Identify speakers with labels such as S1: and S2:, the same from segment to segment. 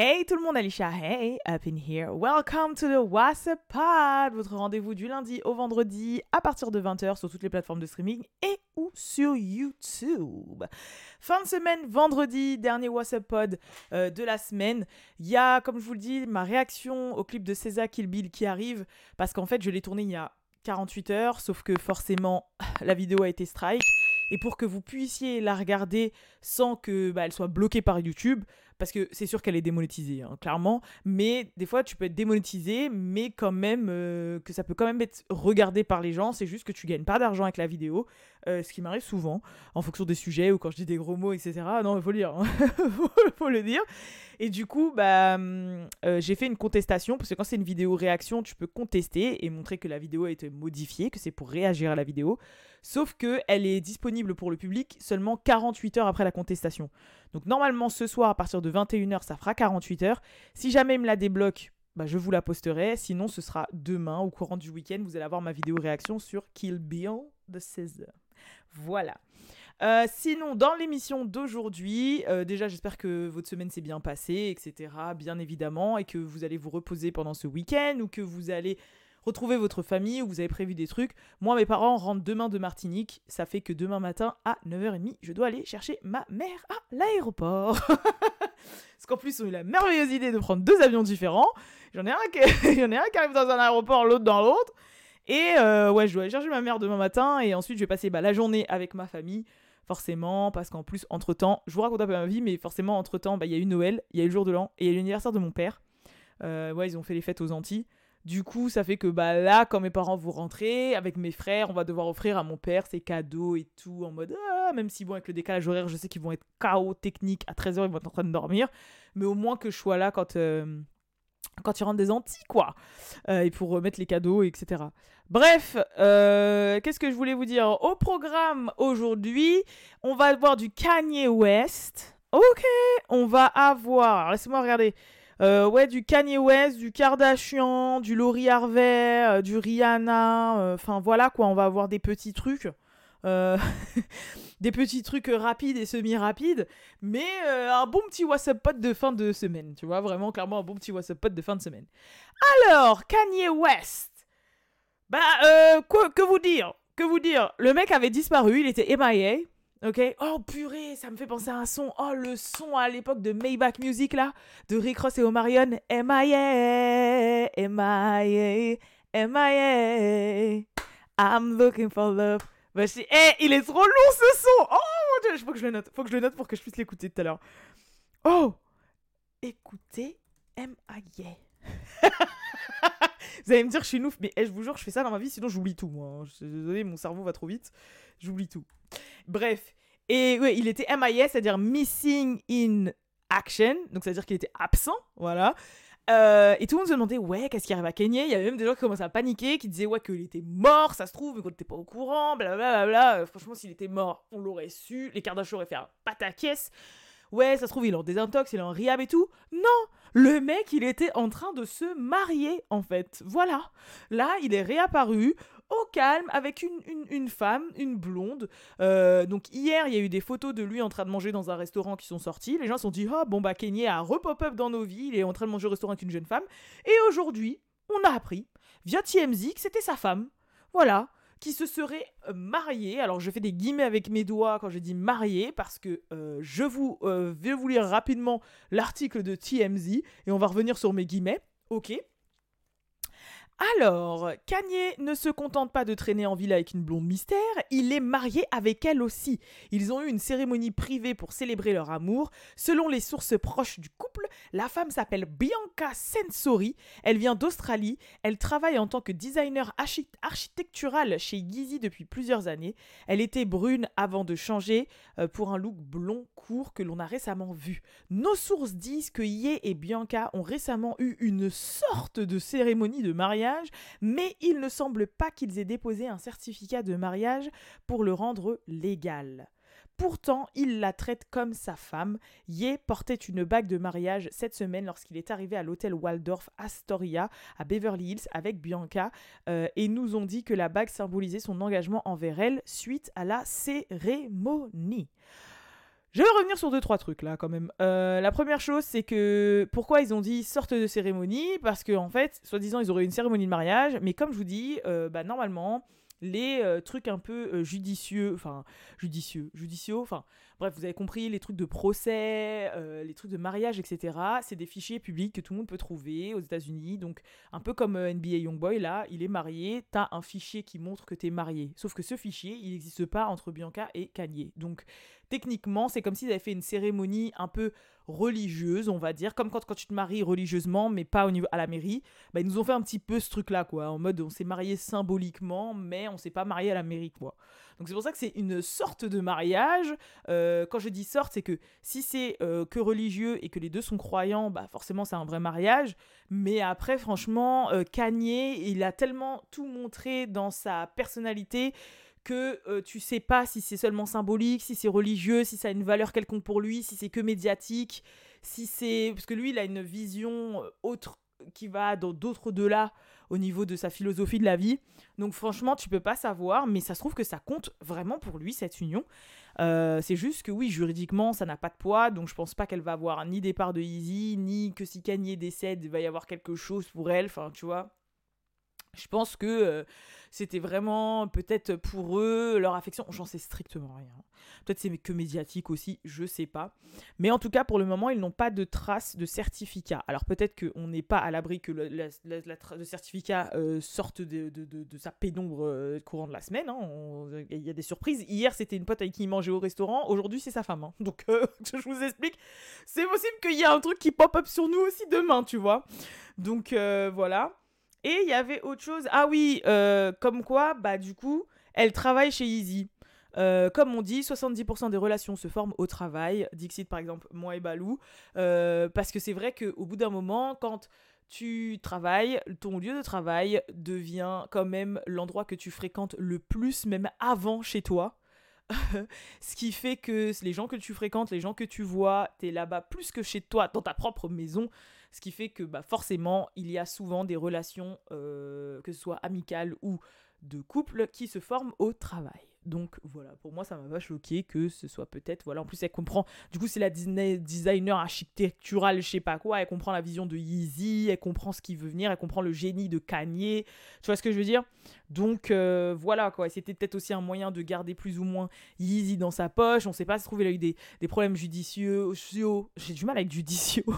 S1: Hey tout le monde, Alicia, hey, up in here. Welcome to the WhatsApp Pod, votre rendez-vous du lundi au vendredi à partir de 20h sur toutes les plateformes de streaming et ou sur YouTube. Fin de semaine, vendredi, dernier WhatsApp Pod euh, de la semaine. Il y a, comme je vous le dis, ma réaction au clip de César Kill Bill qui arrive parce qu'en fait, je l'ai tourné il y a 48 heures, sauf que forcément, la vidéo a été strike. Et pour que vous puissiez la regarder sans que bah, soit bloquée par YouTube, parce que c'est sûr qu'elle est démonétisée, hein, clairement, mais des fois tu peux être démonétisé, mais quand même euh, que ça peut quand même être regardé par les gens, c'est juste que tu gagnes pas d'argent avec la vidéo, euh, ce qui m'arrive souvent, en fonction des sujets ou quand je dis des gros mots, etc. Non, il faut le dire, hein. faut le dire. Et du coup, bah, hum, euh, j'ai fait une contestation, parce que quand c'est une vidéo réaction, tu peux contester et montrer que la vidéo a été modifiée, que c'est pour réagir à la vidéo. Sauf qu'elle est disponible pour le public seulement 48 heures après la contestation. Donc normalement ce soir à partir de 21h ça fera 48 heures. Si jamais il me la débloque, bah, je vous la posterai. Sinon ce sera demain au courant du week-end. Vous allez avoir ma vidéo réaction sur Kill Bill de 16h. Voilà. Euh, sinon, dans l'émission d'aujourd'hui, euh, déjà j'espère que votre semaine s'est bien passée, etc. Bien évidemment, et que vous allez vous reposer pendant ce week-end, ou que vous allez retrouver votre famille ou vous avez prévu des trucs. Moi, mes parents rentrent demain de Martinique. Ça fait que demain matin à 9h30, je dois aller chercher ma mère à l'aéroport. Parce qu'en plus, on a eu la merveilleuse idée de prendre deux avions différents. J'en ai, un qui... ai un qui arrive dans un aéroport, l'autre dans l'autre. Et euh, ouais, je dois aller chercher ma mère demain matin. Et ensuite, je vais passer bah, la journée avec ma famille. Forcément, parce qu'en plus, entre-temps, je vous raconte un peu ma vie, mais forcément, entre-temps, bah, il y a eu Noël, il y a eu le jour de l'an, et il y a eu l'anniversaire de mon père. Euh, ouais, ils ont fait les fêtes aux Antilles. Du coup, ça fait que bah là, quand mes parents vont rentrer, avec mes frères, on va devoir offrir à mon père ses cadeaux et tout, en mode ah, même si bon, avec le décalage horaire, je sais qu'ils vont être chaos technique, à 13h, ils vont être en train de dormir, mais au moins que je sois là quand, euh, quand ils rentrent des Antilles, quoi, euh, et pour remettre les cadeaux, etc. Bref, euh, qu'est-ce que je voulais vous dire? Au programme aujourd'hui, on va avoir du Kanye West. Ok, on va avoir, laissez-moi regarder. Euh, ouais, du Kanye West, du Kardashian, du Laurie Harvey, du Rihanna. Enfin, voilà quoi, on va avoir des petits trucs. des petits trucs rapides et semi-rapides, mais un bon petit WhatsApp pote de fin de semaine, tu vois, vraiment clairement un bon petit WhatsApp pote de fin de semaine. Alors, Kanye West. Bah, quoi, que vous dire Que vous dire Le mec avait disparu, il était MIA. Ok? Oh purée, ça me fait penser à un son. Oh, le son à l'époque de Maybach Music là, de Rick Ross et Omarion. M.I.A. M.I.A. M.I.A. I'm looking for love. Bah, eh, il est trop long ce son Oh mon dieu, faut que je le note. Faut que je le note pour que je puisse l'écouter tout à l'heure. Oh Écoutez M.I.A. Vous allez me dire, je suis ouf, mais eh, je vous jure, je fais ça dans ma vie, sinon j'oublie tout, moi. Je suis désolée, mon cerveau va trop vite. J'oublie tout. Bref. Et ouais, il était MIS, c'est-à-dire Missing in Action. Donc, c'est-à-dire qu'il était absent. Voilà. Euh, et tout le monde se demandait, ouais, qu'est-ce qui arrive à Kanye? Il y avait même des gens qui commençaient à paniquer, qui disaient, ouais, qu'il était mort, ça se trouve, mais qu'on n'était pas au courant, blablabla. Bla, franchement, s'il était mort, on l'aurait su. Les Kardashians auraient fait un pataquès. Ouais, ça se trouve, il est en désintox, il est en rehab et tout. Non Le mec, il était en train de se marier, en fait. Voilà. Là, il est réapparu au calme avec une, une, femme, une blonde. Euh, donc hier, il y a eu des photos de lui en train de manger dans un restaurant qui sont sorties. Les gens se sont dit, oh bon bah Kenny a repop-up dans nos vies, il est en train de manger au restaurant avec une jeune femme. Et aujourd'hui, on a appris, via TMZ, que c'était sa femme. Voilà qui se serait euh, mariée. Alors je fais des guillemets avec mes doigts quand je dis mariée parce que euh, je vous vais vous lire rapidement l'article de TMZ et on va revenir sur mes guillemets. Ok. Alors, Kanye ne se contente pas de traîner en ville avec une blonde mystère, il est marié avec elle aussi. Ils ont eu une cérémonie privée pour célébrer leur amour. Selon les sources proches du couple, la femme s'appelle Bianca Sensori, elle vient d'Australie, elle travaille en tant que designer architectural chez Yeezy depuis plusieurs années. Elle était brune avant de changer euh, pour un look blond court que l'on a récemment vu. Nos sources disent que Ye et Bianca ont récemment eu une sorte de cérémonie de mariage mais il ne semble pas qu'ils aient déposé un certificat de mariage pour le rendre légal. Pourtant, il la traite comme sa femme. Ye portait une bague de mariage cette semaine lorsqu'il est arrivé à l'hôtel Waldorf Astoria à Beverly Hills avec Bianca euh, et nous ont dit que la bague symbolisait son engagement envers elle suite à la cérémonie. Je vais revenir sur deux, trois trucs là quand même. Euh, la première chose, c'est que pourquoi ils ont dit sorte de cérémonie Parce qu'en en fait, soi-disant, ils auraient une cérémonie de mariage, mais comme je vous dis, euh, bah, normalement, les euh, trucs un peu judicieux, enfin, judicieux, judicieux, enfin, bref, vous avez compris, les trucs de procès, les trucs de mariage, etc., c'est des fichiers publics que tout le monde peut trouver aux États-Unis. Donc, un peu comme NBA Youngboy, là, il est marié, t'as un fichier qui montre que t'es marié. Sauf que ce fichier, il n'existe pas entre Bianca et Kanye. Donc, techniquement, c'est comme s'ils avaient fait une cérémonie un peu religieuse, on va dire, comme quand, quand tu te maries religieusement, mais pas au niveau à la mairie. Bah, ils nous ont fait un petit peu ce truc-là, quoi, en mode on s'est marié symboliquement, mais on s'est pas marié à la mairie, quoi. Donc c'est pour ça que c'est une sorte de mariage. Euh, quand je dis sorte, c'est que si c'est euh, que religieux et que les deux sont croyants, bah forcément c'est un vrai mariage. Mais après, franchement, euh, Kanye, il a tellement tout montré dans sa personnalité que euh, tu sais pas si c'est seulement symbolique, si c'est religieux, si ça a une valeur quelconque pour lui, si c'est que médiatique, si c'est parce que lui il a une vision euh, autre qui va dans d'autres delà au niveau de sa philosophie de la vie. Donc franchement, tu peux pas savoir, mais ça se trouve que ça compte vraiment pour lui cette union. Euh, c'est juste que oui, juridiquement, ça n'a pas de poids, donc je pense pas qu'elle va avoir ni départ de Easy, ni que si Kanye décède, il va y avoir quelque chose pour elle. Enfin, tu vois. Je pense que c'était vraiment peut-être pour eux, leur affection. J'en sais strictement rien. Peut-être c'est que médiatique aussi, je sais pas. Mais en tout cas, pour le moment, ils n'ont pas de traces de certificat. Alors peut-être qu'on n'est pas à l'abri que le, certificat euh, sorte de, sa pénombre euh, courant de la semaine. Hein. Il y a des surprises. Hier, c'était une pote avec qui il mangeait au restaurant. Aujourd'hui, c'est sa femme. Hein. Donc, euh, je vous explique. C'est possible qu'il y ait un truc qui pop-up sur nous aussi demain, tu vois. Donc, voilà. Et il y avait autre chose. Ah oui, euh, comme quoi, bah du coup, elle travaille chez Easy. Euh, comme on dit, 70% des relations se forment au travail. Dixit, par exemple, moi et Balou. Euh, parce que c'est vrai qu'au bout d'un moment, quand tu travailles, ton lieu de travail devient quand même l'endroit que tu fréquentes le plus, même avant chez toi. Ce qui fait que les gens que tu fréquentes, les gens que tu vois, t'es là-bas plus que chez toi, dans ta propre maison. Ce qui fait que bah, forcément, il y a souvent des relations, euh, que ce soit amicales ou de couple, qui se forment au travail. Donc voilà, pour moi, ça m'a pas choqué que ce soit peut-être. Voilà, en plus, elle comprend. Du coup, c'est la designer architecturale, je sais pas quoi. Elle comprend la vision de Yeezy, elle comprend ce qui veut venir, elle comprend le génie de Kanye. Tu vois ce que je veux dire? Donc euh, voilà, quoi. C'était peut-être aussi un moyen de garder plus ou moins Yeezy dans sa poche. On sait pas, se trouve, il a eu des, problèmes judicieux. J'ai du mal avec judicieux.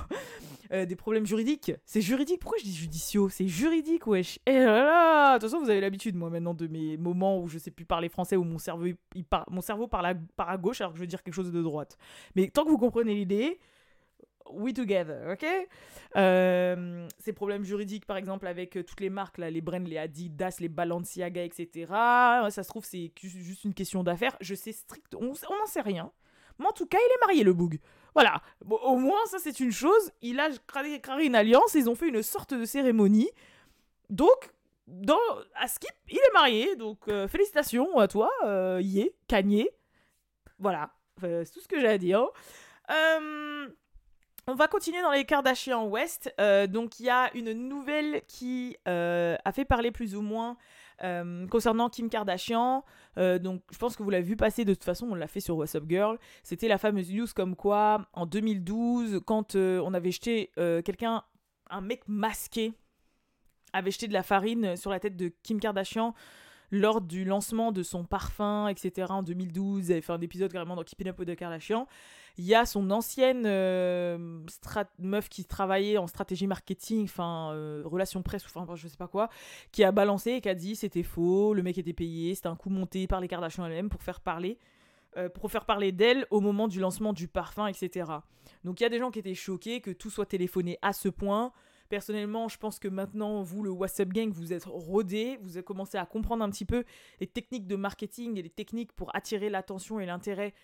S1: Euh, des problèmes juridiques. C'est juridique? Pourquoi je dis judiciaux? C'est juridique, wesh. Eh là là De toute façon, vous avez l'habitude, moi, maintenant, de mes moments où je sais plus parler français, où mon cerveau, il mon cerveau parle à, part à gauche alors que je veux dire quelque chose de droite. Mais tant que vous comprenez l'idée, we together, ok? Euh, Ces problèmes juridiques, par exemple, avec euh, toutes les marques, là, les brands, les Adidas, les Balenciaga, etc. Ça se trouve, c'est juste une question d'affaires. Je sais strict, on n'en sait rien. Mais en tout cas, il est marié, le boug. Voilà. au moins, ça, c'est une chose. Il a créé une alliance. Ils ont fait une sorte de cérémonie. Donc, dans, à Skip, il est marié. Donc, euh, félicitations à toi, euh, Yé, Kanye. Voilà. c'est tout ce que j'ai à dire. Euh, on va continuer dans les Kardashian West. Euh, donc, il y a une nouvelle qui a fait parler plus ou moins concernant Kim Kardashian, donc je pense que vous l'avez vu passer de toute façon, on l'a fait sur What's Up Girl. C'était la fameuse news comme quoi en 2012, quand on avait jeté quelqu'un, un mec masqué, avait jeté de la farine sur la tête de Kim Kardashian lors du lancement de son parfum, etc. en 2012. Il avait fait un épisode carrément dans Keeping Up with the Kardashian. Il y a son ancienne euh, meuf qui travaillait en stratégie marketing, enfin, euh, relation presse, ou enfin, je sais pas quoi, qui a balancé et qui a dit c'était faux, le mec était payé, c'était un coup monté par les Kardashian elles-mêmes pour faire parler. Euh, pour faire parler d'elle au moment du lancement du parfum, etc. Donc il y a des gens qui étaient choqués que tout soit téléphoné à ce point. Personnellement, je pense que maintenant, vous, le WhatsApp Gang, vous êtes rodés, vous avez commencé à comprendre un petit peu les techniques de marketing et les techniques pour attirer l'attention et l'intérêt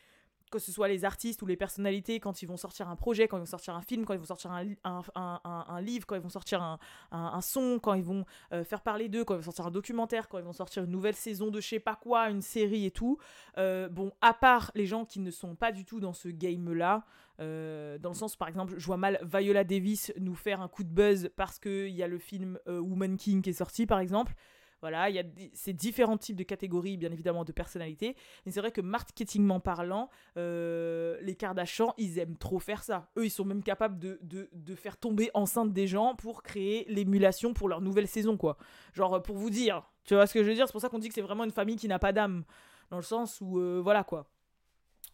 S1: que ce soit les artistes ou les personnalités, quand ils vont sortir un projet, quand ils vont sortir un film, quand ils vont sortir un, un, livre, quand ils vont sortir un, son, quand ils vont euh, faire parler d'eux, quand ils vont sortir un documentaire, quand ils vont sortir une nouvelle saison de je sais pas quoi, une série et tout. Euh, bon, à part les gens qui ne sont pas du tout dans ce game-là, euh, dans le sens, par exemple, je vois mal Viola Davis nous faire un coup de buzz parce qu'il y a le film Woman King qui est sorti, par exemple. Voilà, il y a ces différents types de catégories, bien évidemment, de personnalités. Mais c'est vrai que marketingment parlant, euh, les Kardashians, ils aiment trop faire ça. Eux, ils sont même capables de, de, faire tomber enceinte des gens pour créer l'émulation pour leur nouvelle saison, quoi. Genre, pour vous dire, tu vois ce que je veux dire C'est pour ça qu'on dit que c'est vraiment une famille qui n'a pas d'âme. Dans le sens où, euh, voilà, quoi.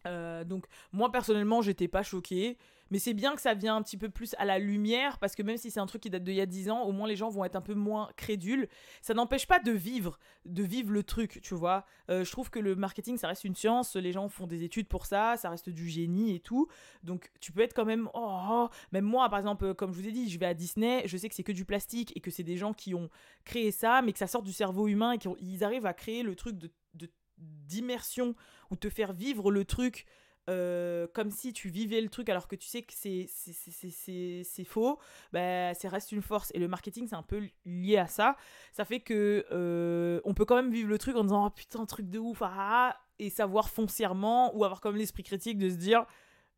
S1: Euh, donc moi personnellement j'étais pas choquée mais c'est bien que ça vient un petit peu plus à la lumière parce que même si c'est un truc qui date d'il y a 10 ans au moins les gens vont être un peu moins crédules. Ça n'empêche pas de vivre de vivre le truc tu vois. Euh, je trouve que le marketing ça reste une science les gens font des études pour ça ça reste du génie et tout. Donc tu peux être quand même oh, oh. même moi par exemple comme je vous ai dit je vais à Disney je sais que c'est que du plastique et que c'est des gens qui ont créé ça mais que ça sort du cerveau humain et qu'ils arrivent à créer le truc de d'immersion ou te faire vivre le truc euh, comme si tu vivais le truc alors que tu sais que c'est, faux, bah, ça reste une force. Et le marketing, c'est un peu lié à ça. Ça fait que euh, on peut quand même vivre le truc en disant oh putain, truc de ouf, ah, ah, et savoir foncièrement ou avoir comme l'esprit critique de se dire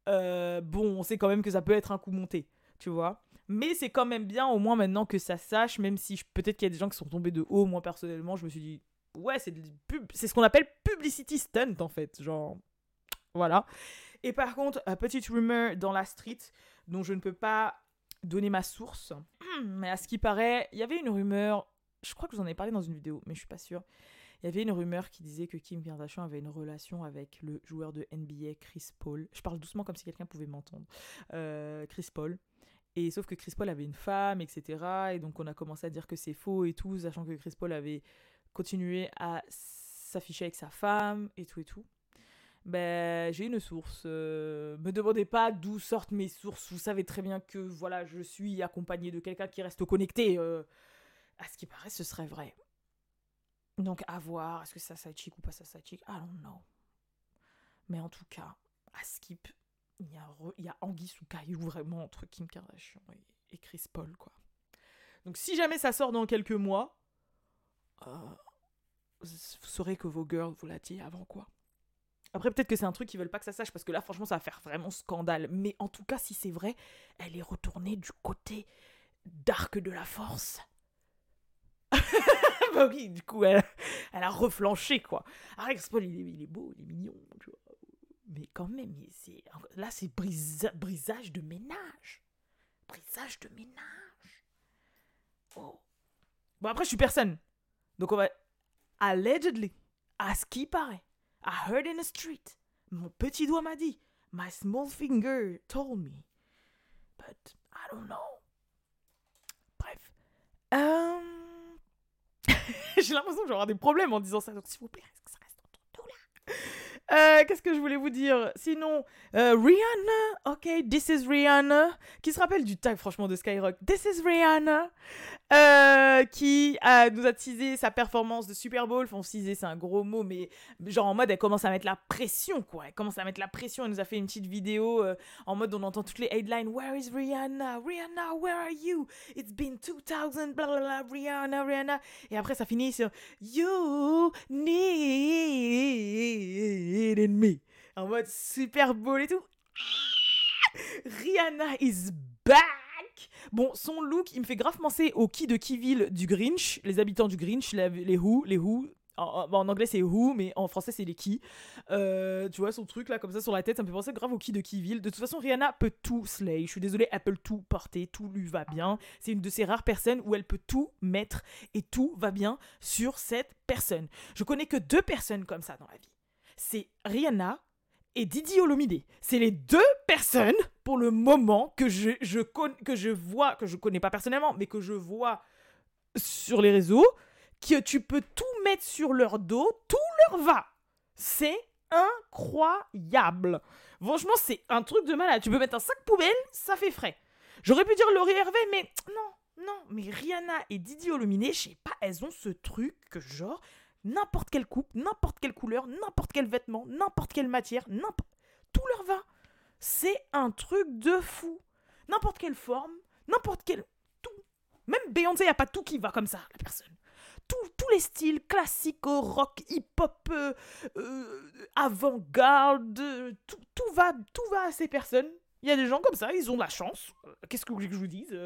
S1: euh, bon, on sait quand même que ça peut être un coup monté, tu vois. Mais c'est quand même bien au moins maintenant que ça sache, même si peut-être qu'il y a des gens qui sont tombés de haut. Moi personnellement, je me suis dit ouais, c'est ce qu'on appelle publicity stunt en fait, genre voilà. Et par contre, petite rumeur dans la street dont je ne peux pas donner ma source, mais à ce qui paraît, il y avait une rumeur, je crois que vous en ai parlé dans une vidéo, mais je suis pas sûre. Il y avait une rumeur qui disait que Kim Kardashian avait une relation avec le joueur de NBA Chris Paul. Je parle doucement comme si quelqu'un pouvait m'entendre. Euh, Chris Paul. Et sauf que Chris Paul avait une femme, etc. Et donc on a commencé à dire que c'est faux et tout, sachant que Chris Paul avait continuer à s'afficher avec sa femme et tout et tout. Ben, j'ai une source. Euh, me demandez pas d'où sortent mes sources. Vous savez très bien que voilà, je suis accompagné de quelqu'un qui reste connecté. Euh, à ce qui paraît, ce serait vrai. Donc à voir, est-ce que ça ça chic ou pas ça ça chic? I don't know. Mais en tout cas, à Skip, il y a, il y a Anguille sous caillou vraiment entre Kim Kardashian et, Chris Paul quoi. Donc si jamais ça sort dans quelques mois, euh, vous saurez que vos girls vous l'a avant quoi. Après, peut-être que c'est un truc qu'ils veulent pas que ça sache, parce que là, franchement, ça va faire vraiment scandale. Mais en tout cas, si c'est vrai, elle est retournée du côté d'arc de la force. bah oui, du coup, elle, a reflanché, quoi. Alex Paul, il est, beau, il est mignon, tu vois. Mais quand même, là, c'est brisage de ménage. Brisage de ménage. Oh. Bon, après, je suis personne. Donc on va... Allegedly, à ce qui paraît, I heard in the street, mon petit doigt m'a dit, my small finger told me. But I don't know. Bref. Um... J'ai l'impression que j'aurai des problèmes en disant ça, donc s'il vous plaît, ça reste entre nous là? Euh, Qu'est-ce que je voulais vous dire? Sinon, euh, Rihanna, ok, This is Rihanna, qui se rappelle du tag franchement de Skyrock? This is Rihanna, euh, qui nous a teasé sa performance de Super Bowl. Enfin, teasé, c'est un gros mot, mais genre en mode, elle commence à mettre la pression, quoi. Elle commence à mettre la pression. Elle nous a fait une petite vidéo en mode, on entend toutes les headlines. Where is Rihanna? Rihanna, where are you? It's been 2000, blah, blah, blah, Rihanna, Rihanna. Et après, ça finit sur You need me. En mode Super Bowl et tout. Rihanna is back! Bon, son look, il me fait grave penser au qui de Kiville du Grinch, les habitants du Grinch, les, Who, les Who. En, en anglais c'est Who, mais en français c'est les qui. Euh, tu vois, son truc là, comme ça sur la tête, ça me fait penser grave au qui de Kiville. De toute façon, Rihanna peut tout slay. Je suis désolée, elle peut tout porter, tout lui va bien. C'est une de ces rares personnes où elle peut tout mettre et tout va bien sur cette personne. Je connais que deux personnes comme ça dans la vie. C'est Rihanna et Didi Olomide. C'est les deux personnes, pour le moment, que je, que je vois, que je connais pas personnellement, mais que je vois sur les réseaux, que tu peux tout mettre sur leur dos, tout leur va. C'est incroyable. Franchement, c'est un truc de malade. Tu peux mettre un sac poubelle, ça fait frais. J'aurais pu dire Laurie Hervé, mais non, non. Mais Rihanna et Didi Olomide, je sais pas, elles ont ce truc que genre, n'importe quelle coupe, n'importe quelle couleur, n'importe quel vêtement, n'importe quelle matière. Tout leur va. C'est un truc de fou. N'importe quelle forme, n'importe quel... Tout. Même Beyoncé, il a pas tout qui va comme ça, la personne. tous les styles, classiques, rock, hip-hop, euh, euh, avant-garde, tout, tout, va, tout va à ces personnes. Il y a des gens comme ça, ils ont la chance. Euh, qu'est-ce que vous voulez que je vous dise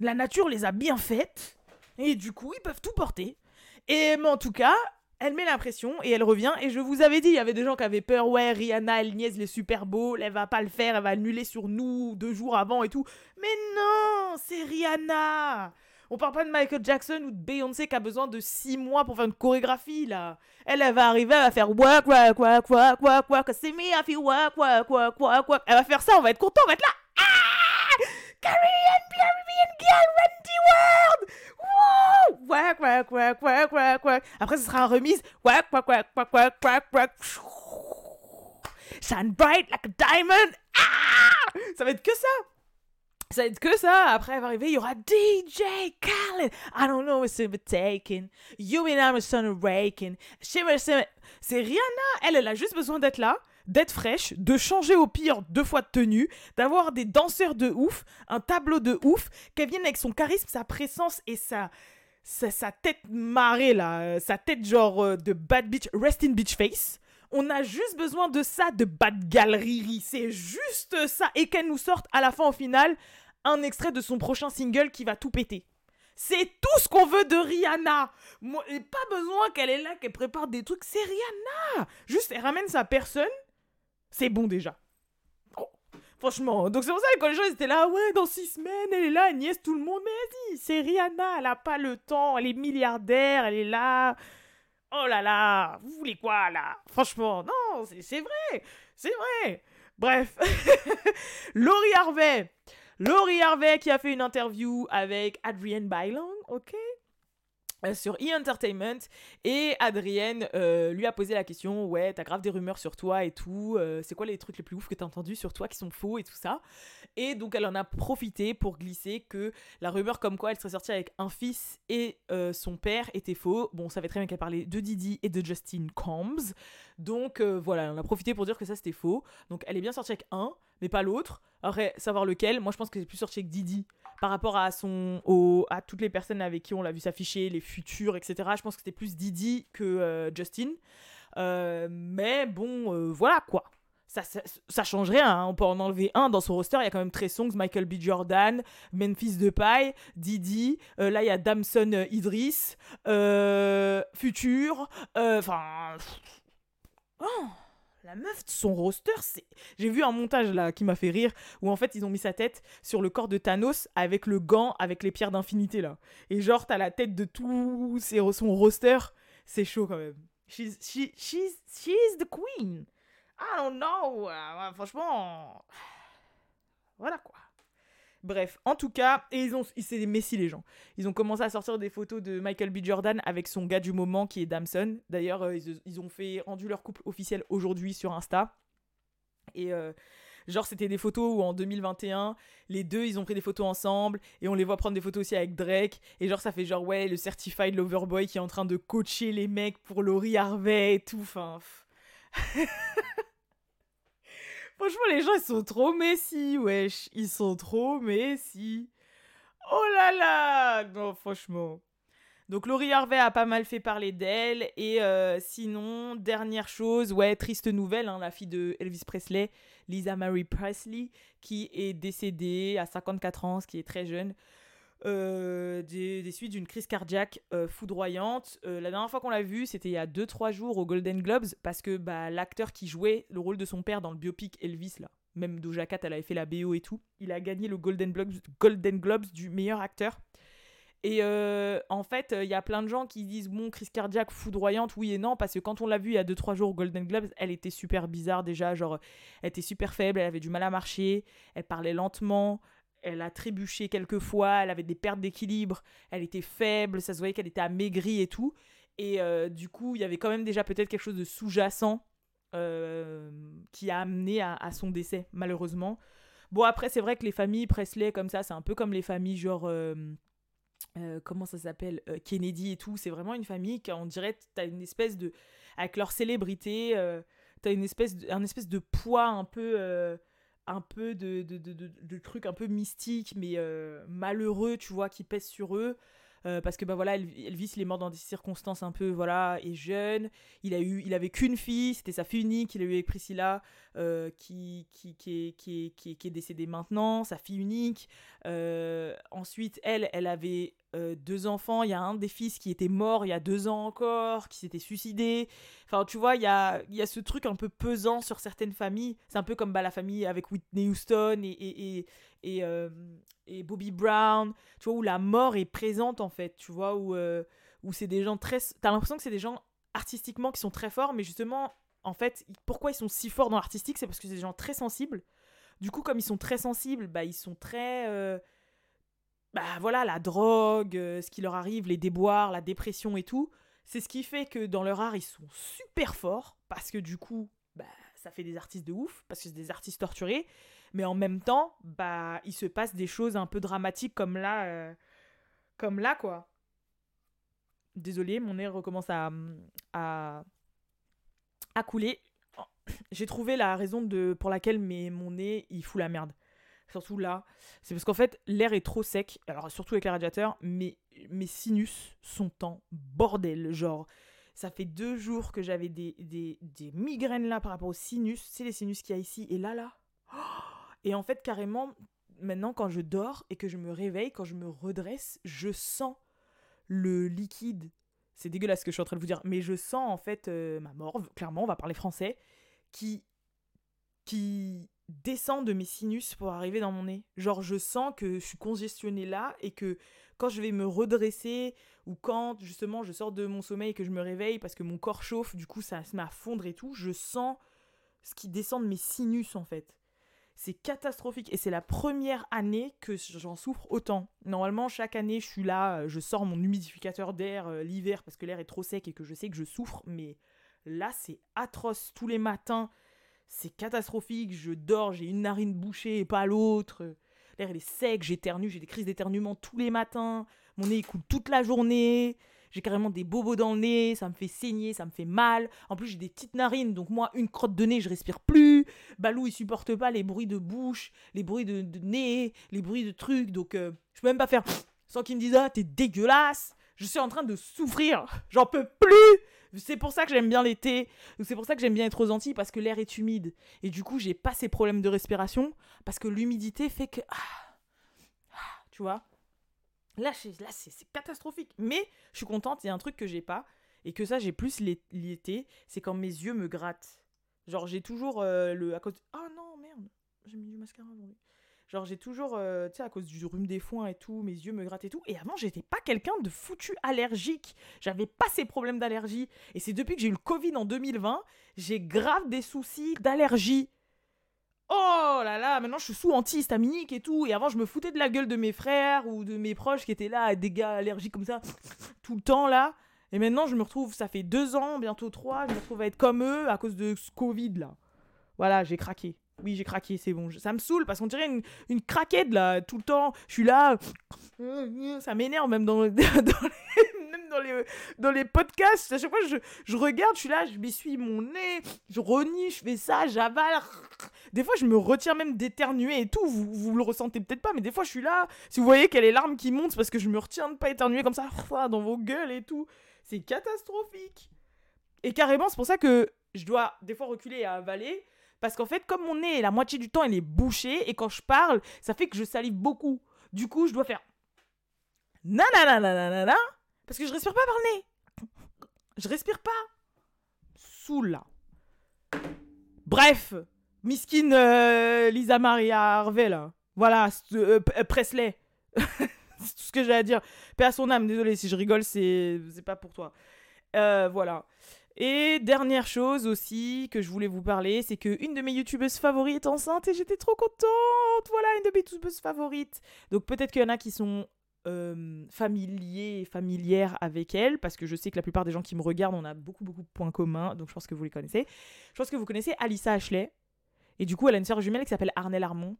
S1: La nature les a bien faites. Et du coup, ils peuvent tout porter. Et mais en tout cas, elle met l'impression et elle revient. Et je vous avais dit, il y avait des gens qui avaient peur. Ouais, Rihanna, elle niaise les Super Bowl, elle va pas le faire, elle va annuler sur nous deux jours avant et tout. Mais non, c'est Rihanna. On parle pas de Michael Jackson ou de Beyoncé qui a besoin de six mois pour faire une chorégraphie là. Elle, elle va arriver, elle va faire work, work, work, work, work, work, c'est me, I feel work, work, work, work, work. Elle va faire ça, on va être content, on va être là. Caribbean, Caribbean girl, the world! Woo! Work, work, work, work, work, work. Après, ce sera un remise. Work, work, work, work, work, work, work. Shine bright like a diamond. Ah! Ça va être que ça. Ça va être que ça. Après, elle va arriver, il y aura DJ Khaled. I don't know what's taken. You and I'm a son of raking. C'est Rihanna. Elle, elle a juste besoin d'être là, d'être fraîche, de changer au pire deux fois de tenue, d'avoir des danseurs de ouf, un tableau de ouf, qu'elle vienne avec son charisme, sa présence et sa, sa, tête marée là, euh, sa tête genre euh, de bad bitch, rest in bitch face. On a juste besoin de ça, de bad galerie. C'est juste ça. Et qu'elle nous sorte à la fin, au final, un extrait de son prochain single qui va tout péter. C'est tout ce qu'on veut de Rihanna. Moi, pas besoin qu'elle est là, qu'elle prépare des trucs. C'est Rihanna. Juste, elle ramène sa personne. C'est bon déjà. Oh, franchement. Donc c'est pour ça que quand les gens étaient là, ouais, dans six semaines, elle est là, niaise tout le monde. Mais vas-y, c'est Rihanna. Elle a pas le temps. Elle est milliardaire. Elle est là. Oh là là, vous voulez quoi là? Franchement, non, c'est vrai, c'est vrai. Bref, Laurie Harvey. Laurie Harvey qui a fait une interview avec Adrienne Bailon, ok? Euh, sur E! Entertainment et Adrienne euh, lui a posé la question ouais t'as grave des rumeurs sur toi et tout euh, c'est quoi les trucs les plus ouf que t'as entendu sur toi qui sont faux et tout ça? Et donc elle en a profité pour glisser que la rumeur comme quoi elle serait sortie avec un fils et son père était faux. Bon on savait très bien qu'elle parlait de Didi et de Justin Combs. Donc voilà elle en a profité pour dire que ça c'était faux. Donc elle est bien sortie avec un mais pas l'autre après savoir lequel moi je pense que c'est plus sorti avec Didi par rapport à son au, à toutes les personnes avec qui on l'a vu s'afficher, les futurs, etc. Je pense que c'était plus Didi que euh, Justin. Euh, mais bon, euh, voilà quoi. Ça, ça, ça change rien, hein. on peut en enlever un dans son roster. Il y a quand même Trey Songs, Michael B. Jordan, Memphis Depay, Didi. Là, il y a Damson Idris, Futur. Enfin. oh, la meuf de son roster, c'est. J'ai vu un montage là qui m'a fait rire où en fait ils ont mis sa tête sur le corps de Thanos avec le gant avec les pierres d'infinité là. Et genre, t'as la tête de tout ses- son roster. C'est chaud quand même. She's, she, she's, she's the queen. I don't know. Euh, franchement. Voilà quoi. Bref, en tout cas, et ils ont, c'est des messies les gens. Ils ont commencé à sortir des photos de Michael B. Jordan avec son gars du moment qui est Damson. D'ailleurs, euh, ils, ils ont fait rendu leur couple officiel aujourd'hui sur Insta. Et euh, genre, c'était des photos où en 2021, les deux, ils ont pris des photos ensemble et on les voit prendre des photos aussi avec Drake. Et genre, ça fait genre, ouais, le certified loverboy qui est en train de coacher les mecs pour Laurie Harvey et tout. Enfin. Franchement, les gens, ils sont trop messi, wesh. Ils sont trop messi. Oh là là Non, franchement. Donc Laurie Harvey a pas mal fait parler d'elle. Et euh, sinon, dernière chose, ouais, triste nouvelle, hein, la fille de Elvis Presley, Lisa Marie Presley, qui est décédée à 54 ans, ce qui est très jeune, euh, des, suites d'une crise cardiaque euh, foudroyante. Euh, la dernière fois qu'on l'a vue, c'était il y a 2-3 jours au Golden Globes, parce que bah, l'acteur qui jouait le rôle de son père dans le biopic Elvis, là, même Doja Cat, elle avait fait la BO et tout, il a gagné le Golden Globes, du meilleur acteur. Et en fait, il y a plein de gens qui disent bon, crise cardiaque foudroyante, oui et non, parce que quand on l'a vue il y a 2-3 jours au Golden Globes, elle était super bizarre déjà, genre, elle était super faible, elle avait du mal à marcher, elle parlait lentement, elle a trébuché quelques fois, elle avait des pertes d'équilibre, elle était faible, ça se voyait qu'elle était amaigrie et tout. Et euh, du coup, il y avait quand même déjà peut-être quelque chose de sous-jacent euh, qui a amené à, son décès, malheureusement. Bon, après, c'est vrai que les familles Presley, comme ça, c'est un peu comme les familles genre. euh, comment ça s'appelle Kennedy et tout. C'est vraiment une famille qui, on dirait, t'as une espèce de. Avec leur célébrité, t'as une espèce un espèce de poids un peu. Un peu de, de, de, de, de trucs un peu mystiques, mais euh, malheureux, tu vois, qui pèsent sur eux. Euh, parce que bah voilà Elv- Elvis il est mort dans des circonstances un peu voilà et jeune il a eu il avait qu'une fille c'était sa fille unique il a eu avec Priscilla euh, qui, qui, qui, est, qui, est, qui, est, qui est décédée maintenant sa fille unique Euh, ensuite elle elle avait deux enfants, il y a un des fils qui était mort il y a deux ans encore, qui s'était suicidé. Enfin, tu vois, il y a, y a ce truc un peu pesant sur certaines familles. C'est un peu comme bah, la famille avec Whitney Houston et, et, euh, et, Bobby Brown, tu vois, où la mort est présente en fait, tu vois, où, euh, où c'est des gens très... T'as l'impression que c'est des gens artistiquement qui sont très forts, mais justement, en fait, pourquoi ils sont si forts dans l'artistique, c'est parce que c'est des gens très sensibles. Du coup, comme ils sont très sensibles, bah, ils sont très bah voilà, la drogue, euh, ce qui leur arrive, les déboires, la dépression et tout, c'est ce qui fait que dans leur art, ils sont super forts, parce que du coup, bah, ça fait des artistes de ouf, parce que c'est des artistes torturés, mais en même temps, bah, il se passe des choses un peu dramatiques comme là, euh, comme là, quoi. Désolé, mon nez recommence à, à, à couler. J'ai trouvé la raison de, pour laquelle mon nez, il fout la merde surtout là, c'est parce qu'en fait, l'air est trop sec, alors surtout avec les radiateurs, mais mes sinus sont en bordel. Genre, ça fait deux jours que j'avais des, des, des, migraines là par rapport aux sinus. C'est les sinus qu'il y a ici, et là, là. Et en fait, carrément, maintenant, quand je dors et que je me réveille, quand je me redresse, je sens le liquide. C'est dégueulasse ce que je suis en train de vous dire, mais je sens en fait euh, ma morve, clairement, on va parler français, qui. qui descend de mes sinus pour arriver dans mon nez. Genre, je sens que je suis congestionnée là et que quand je vais me redresser ou quand justement je sors de mon sommeil et que je me réveille parce que mon corps chauffe, du coup ça se met à fondre et tout, je sens ce qui descend de mes sinus en fait. C'est catastrophique et c'est la première année que j'en souffre autant. Normalement, chaque année, je suis là, je sors mon humidificateur d'air euh, l'hiver parce que l'air est trop sec et que je sais que je souffre, mais là, c'est atroce. Tous les matins, c'est catastrophique, je dors, j'ai une narine bouchée et pas l'autre. L'air est sec, j'éternue, j'ai des crises d'éternuement tous les matins, mon nez coule toute la journée, j'ai carrément des bobos dans le nez, ça me fait saigner, ça me fait mal. En plus j'ai des petites narines, donc moi une crotte de nez je respire plus. Balou il supporte pas les bruits de bouche, les bruits de, nez, les bruits de trucs, donc euh, je peux même pas faire sans qu'il me dise ah t'es dégueulasse. Je suis en train de souffrir, j'en peux plus. C'est pour ça que j'aime bien l'été. C'est pour ça que j'aime bien être aux Antilles parce que l'air est humide. Et du coup, j'ai pas ces problèmes de respiration parce que l'humidité fait que. Ah, ah, tu vois Là, là c'est catastrophique. Mais je suis contente, il y a un truc que j'ai pas. Et que ça, j'ai plus l'été. C'est quand mes yeux me grattent. Genre, j'ai toujours euh, le. À cause... Ah non, merde. J'ai mis du mascara aujourd'hui. Genre, j'ai toujours, euh, tu sais, à cause du rhume des foins et tout, mes yeux me grattent et tout. Et avant, j'étais pas quelqu'un de foutu allergique. J'avais pas ces problèmes d'allergie. Et c'est depuis que j'ai eu le Covid en 2020, j'ai grave des soucis d'allergie. Oh là là, maintenant je suis sous antihistaminique et tout. Et avant, je me foutais de la gueule de mes frères ou de mes proches qui étaient là, des gars allergiques comme ça, tout le temps là. Et maintenant, je me retrouve, ça fait deux ans, bientôt trois, je me retrouve à être comme eux à cause de ce Covid là. Voilà, j'ai craqué. Oui, j'ai craqué, c'est bon. Ça me saoule parce qu'on dirait une, une craquette là, tout le temps. Je suis là. Ça m'énerve même dans, dans, les, dans, les, dans les podcasts. À chaque fois, je, je regarde, je suis là, je m'essuie mon nez, je renie, je fais ça, j'avale. Des fois, je me retire même d'éternuer et tout. Vous, vous le ressentez peut-être pas, mais des fois, je suis là. Si vous voyez qu'elle est larmes qui montent, c'est parce que je me retiens de pas éternuer comme ça dans vos gueules et tout. C'est catastrophique. Et carrément, c'est pour ça que je dois des fois reculer et avaler parce qu'en fait, comme mon nez, la moitié du temps, il est bouché, et quand je parle, ça fait que je salive beaucoup. Du coup, je dois faire nanana, parce que je respire pas par le nez. Je respire pas. Sous là. Bref, Miskin euh, Lisa Maria Harvey, là. Voilà, euh, euh, Presley. c'est tout ce que j'ai à dire. Paix son âme, désolé si je rigole, c'est pas pour toi. voilà. Et dernière chose aussi que je voulais vous parler, c'est que une de mes youtubeuses favorites est enceinte et j'étais trop contente. Voilà, une de mes youtubeuses favorites. Donc peut-être qu'il y en a qui sont euh, familiers et familières avec elle, parce que je sais que la plupart des gens qui me regardent, on a beaucoup beaucoup de points communs, donc je pense que vous les connaissez. Je pense que vous connaissez Alissa Ashley. Et du coup, elle a une sœur jumelle qui s'appelle Arnelle Armand.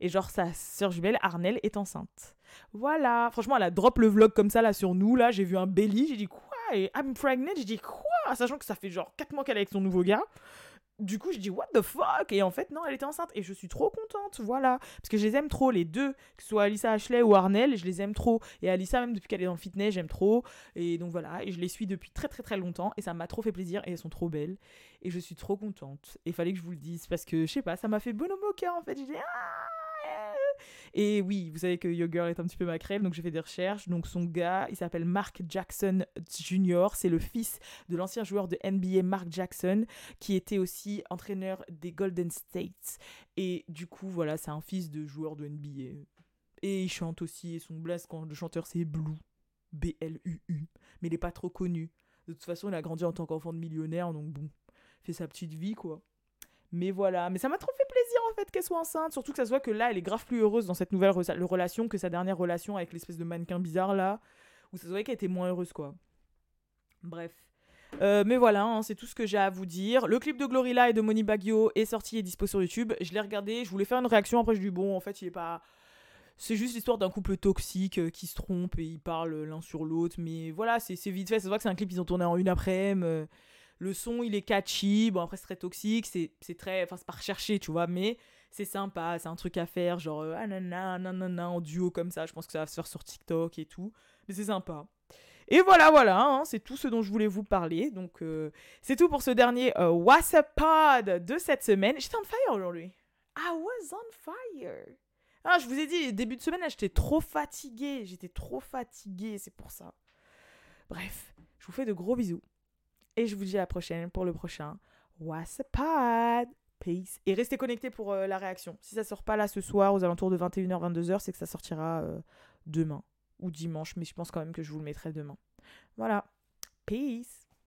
S1: Et genre, sa sœur jumelle, Arnelle, est enceinte. Voilà. Franchement, elle a drop le vlog comme ça, là, sur nous. Là, j'ai vu un belly. J'ai dit, quoi? Et I'm pregnant J'ai dit, quoi? Sachant que ça fait genre 4 mois qu'elle est avec son nouveau gars. Du coup, je dis, what the fuck? Et en fait, non, elle était enceinte. Et je suis trop contente, voilà. Parce que je les aime trop, les deux. Que ce soit Alissa Ashley ou Arnelle, je les aime trop. Et Alissa, même depuis qu'elle est dans le fitness, j'aime trop. Et donc voilà. Et je les suis depuis très, très, très longtemps. Et ça m'a trop fait plaisir. Et elles sont trop belles. Et je suis trop contente. Et fallait que je vous le dise. Parce que, je sais pas, ça m'a fait bonhomme au cœur, en fait. J'ai dit, ah Et oui, vous savez que Yo Girl est un petit peu ma crème, donc j'ai fait des recherches. Donc son gars, il s'appelle Mark Jackson Jr. C'est le fils de l'ancien joueur de NBA Mark Jackson, qui était aussi entraîneur des Golden States. Et du coup, voilà, c'est un fils de joueur de NBA. Et il chante aussi, et son blast quand le chanteur c'est Blue. B-L-U-U. Mais il est pas trop connu. De toute façon, il a grandi en tant qu'enfant de millionnaire, donc bon, fait sa petite vie, quoi. Mais voilà, mais ça m'a trop fait plaisir en fait qu'elle soit enceinte, surtout que ça se voit que là, elle est grave plus heureuse dans cette nouvelle relation que sa dernière relation avec l'espèce de mannequin bizarre là, où ça se voyait qu'elle était moins heureuse, quoi. Bref. Euh, mais voilà, hein, c'est tout ce que j'ai à vous dire. Le clip de Glorilla et de Moni Baggio est sorti et dispo sur YouTube. Je l'ai regardé, je voulais faire une réaction, après je dis bon, en fait, il est pas c'est juste l'histoire d'un couple toxique euh, qui se trompe et ils parlent l'un sur l'autre. Mais voilà, c'est vite fait. Ça se voit que c'est un clip qu'ils ont tourné en une après-midi. Euh, le son, il est catchy. Bon, après, c'est très toxique. C'est très. Enfin, c'est pas recherché, tu vois. Mais c'est sympa. C'est un truc à faire. Genre, euh, ah nanana, en duo comme ça. Je pense que ça va se faire sur TikTok et tout. Mais c'est sympa. Et voilà, voilà, hein, c'est tout ce dont je voulais vous parler. Donc, c'est tout pour ce dernier WhatsApp Pod de cette semaine. J'étais on fire aujourd'hui. I was on fire. Ah, je vous ai dit, début de semaine, j'étais trop fatiguée. J'étais trop fatiguée, c'est pour ça. Bref, je vous fais de gros bisous. Et je vous dis à la prochaine pour le prochain What's Pod? Peace. Et restez connectés pour euh, la réaction. Si ça sort pas là ce soir, aux alentours de 21h, 22h, c'est que ça sortira euh, demain ou dimanche. Mais je pense quand même que je vous le mettrai demain. Voilà. Peace.